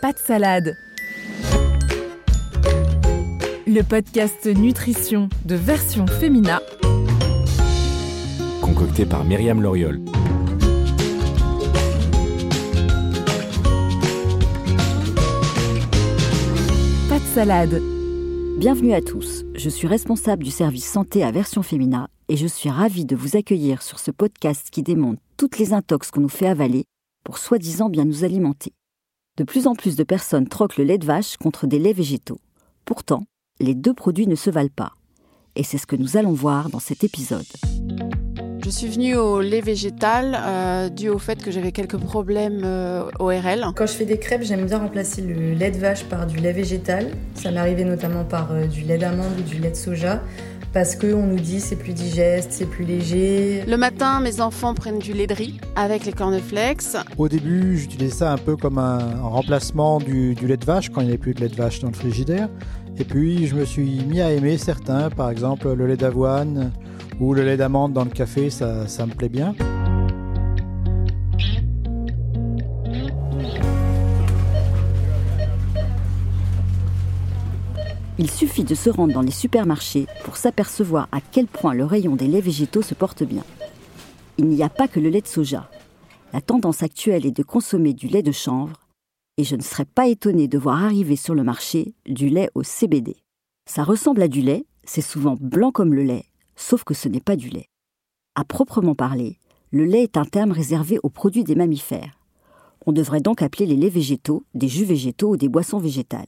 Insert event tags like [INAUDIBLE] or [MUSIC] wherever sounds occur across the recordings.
Pas de salade. Le podcast nutrition de version féminin concocté par Myriam Loriol. Pas de salade. Bienvenue à tous, je suis responsable du service santé à Version Fémina et je suis ravie de vous accueillir sur ce podcast qui démontre toutes les intox qu'on nous fait avaler pour soi-disant bien nous alimenter. De plus en plus de personnes troquent le lait de vache contre des laits végétaux. Pourtant, les deux produits ne se valent pas. Et c'est ce que nous allons voir dans cet épisode. Je suis venue au lait végétal euh, dû au fait que j'avais quelques problèmes euh, ORL. Quand je fais des crêpes, j'aime bien remplacer le lait de vache par du lait végétal. Ça m'est arrivé notamment par euh, du lait d'amande ou du lait de soja. Parce qu'on nous dit c'est plus digeste, c'est plus léger. Le matin, mes enfants prennent du lait de riz avec les cornflakes. Au début, j'utilisais ça un peu comme un remplacement du, du lait de vache quand il n'y avait plus de lait de vache dans le frigidaire. Et puis, je me suis mis à aimer certains, par exemple le lait d'avoine ou le lait d'amande dans le café, ça, ça me plaît bien. Il suffit de se rendre dans les supermarchés pour s'apercevoir à quel point le rayon des laits végétaux se porte bien. Il n'y a pas que le lait de soja. La tendance actuelle est de consommer du lait de chanvre, et je ne serais pas étonnée de voir arriver sur le marché du lait au CBD. Ça ressemble à du lait, c'est souvent blanc comme le lait, sauf que ce n'est pas du lait. À proprement parler, le lait est un terme réservé aux produits des mammifères. On devrait donc appeler les laits végétaux des jus végétaux ou des boissons végétales,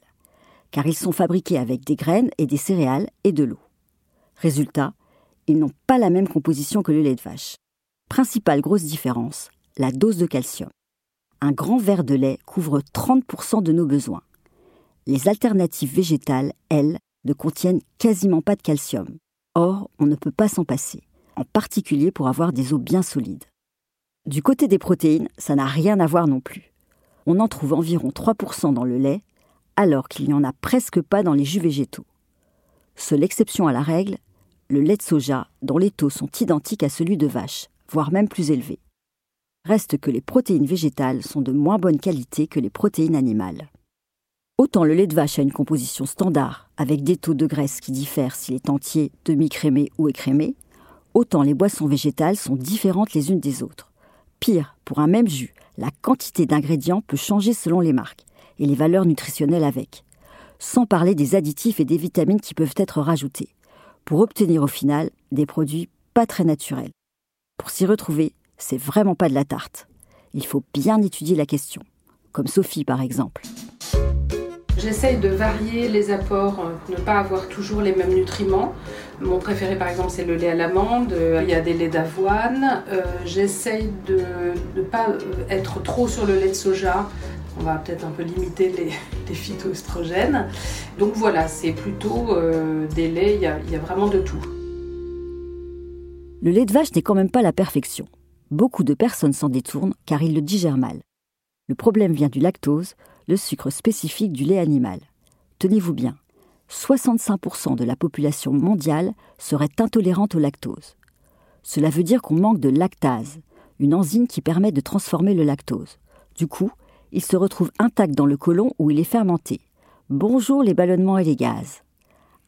car ils sont fabriqués avec des graines et des céréales et de l'eau. Résultat, ils n'ont pas la même composition que le lait de vache. Principale grosse différence, la dose de calcium. Un grand verre de lait couvre 30% de nos besoins. Les alternatives végétales, elles, ne contiennent quasiment pas de calcium. Or, on ne peut pas s'en passer, en particulier pour avoir des os bien solides. Du côté des protéines, ça n'a rien à voir non plus. On en trouve environ 3% dans le lait, alors qu'il n'y en a presque pas dans les jus végétaux. Seule exception à la règle, le lait de soja, dont les taux sont identiques à celui de vache, voire même plus élevés. Reste que les protéines végétales sont de moins bonne qualité que les protéines animales. Autant le lait de vache a une composition standard, avec des taux de graisse qui diffèrent s'il est entier, demi-crémé ou écrémé, autant les boissons végétales sont différentes les unes des autres. Pire, pour un même jus, la quantité d'ingrédients peut changer selon les marques, et les valeurs nutritionnelles avec, sans parler des additifs et des vitamines qui peuvent être rajoutés, pour obtenir au final des produits pas très naturels. Pour s'y retrouver, c'est vraiment pas de la tarte. Il faut bien étudier la question, comme Sophie par exemple. J'essaye de varier les apports, euh, ne pas avoir toujours les mêmes nutriments. Mon préféré par exemple c'est le lait à l'amande, euh, il y a des laits d'avoine. Euh, J'essaye de ne pas être trop sur le lait de soja. On va peut-être un peu limiter [LAUGHS] les, phytoestrogènes. Donc voilà, c'est plutôt euh, des laits, il y, y a vraiment de tout. Le lait de vache n'est quand même pas la perfection. Beaucoup de personnes s'en détournent car ils le digèrent mal. Le problème vient du lactose, le sucre spécifique du lait animal. Tenez-vous bien, 65% de la population mondiale serait intolérante au lactose. Cela veut dire qu'on manque de lactase, une enzyme qui permet de transformer le lactose. Du coup, il se retrouve intact dans le côlon où il est fermenté. Bonjour les ballonnements et les gaz.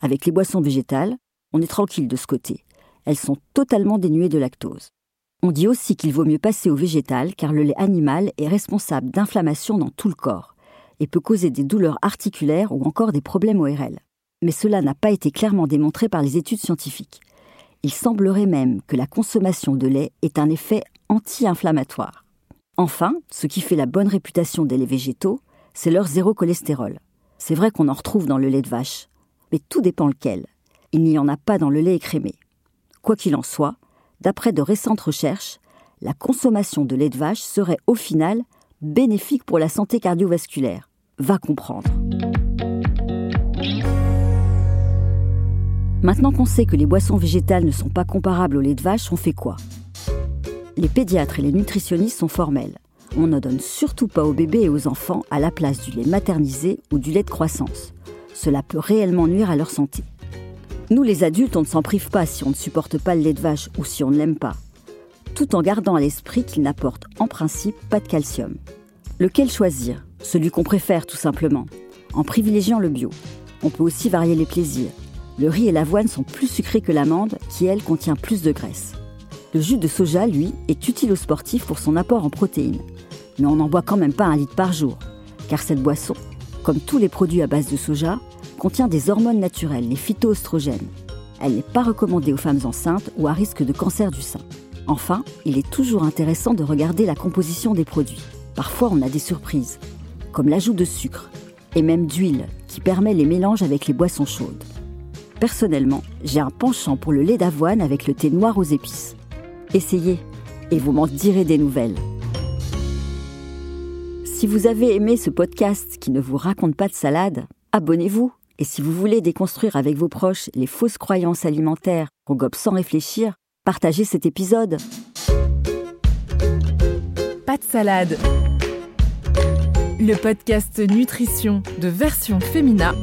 Avec les boissons végétales, on est tranquille de ce côté. Elles sont totalement dénuées de lactose. On dit aussi qu'il vaut mieux passer au végétal car le lait animal est responsable d'inflammation dans tout le corps et peut causer des douleurs articulaires ou encore des problèmes ORL. Mais cela n'a pas été clairement démontré par les études scientifiques. Il semblerait même que la consommation de lait ait un effet anti-inflammatoire. Enfin, ce qui fait la bonne réputation des laits végétaux, c'est leur zéro cholestérol. C'est vrai qu'on en retrouve dans le lait de vache, mais tout dépend lequel. Il n'y en a pas dans le lait écrémé. Quoi qu'il en soit, D'après de récentes recherches, la consommation de lait de vache serait au final bénéfique pour la santé cardiovasculaire. Va comprendre. Maintenant qu'on sait que les boissons végétales ne sont pas comparables au lait de vache, on fait quoi? Les pédiatres et les nutritionnistes sont formels. On ne donne surtout pas aux bébés et aux enfants à la place du lait maternisé ou du lait de croissance. Cela peut réellement nuire à leur santé. Nous les adultes, on ne s'en prive pas si on ne supporte pas le lait de vache ou si on ne l'aime pas, tout en gardant à l'esprit qu'il n'apporte en principe pas de calcium. Lequel choisir? Celui qu'on préfère tout simplement, en privilégiant le bio. On peut aussi varier les plaisirs. Le riz et l'avoine sont plus sucrés que l'amande, qui elle contient plus de graisse. Le jus de soja, lui, est utile aux sportifs pour son apport en protéines. Mais on n'en boit quand même pas un litre par jour, car cette boisson, comme tous les produits à base de soja, contient des hormones naturelles, les phytoestrogènes. Elle n'est pas recommandée aux femmes enceintes ou à risque de cancer du sein. Enfin, il est toujours intéressant de regarder la composition des produits. Parfois, on a des surprises, comme l'ajout de sucre et même d'huile qui permet les mélanges avec les boissons chaudes. Personnellement, j'ai un penchant pour le lait d'avoine avec le thé noir aux épices. Essayez et vous m'en direz des nouvelles. Si vous avez aimé ce podcast qui ne vous raconte pas de salade, abonnez-vous. Et si vous voulez déconstruire avec vos proches les fausses croyances alimentaires qu'on gobe sans réfléchir, partagez cet épisode. Pas de salade. Le podcast nutrition de version féminin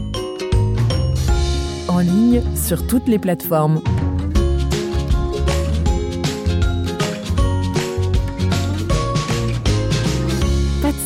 en ligne sur toutes les plateformes.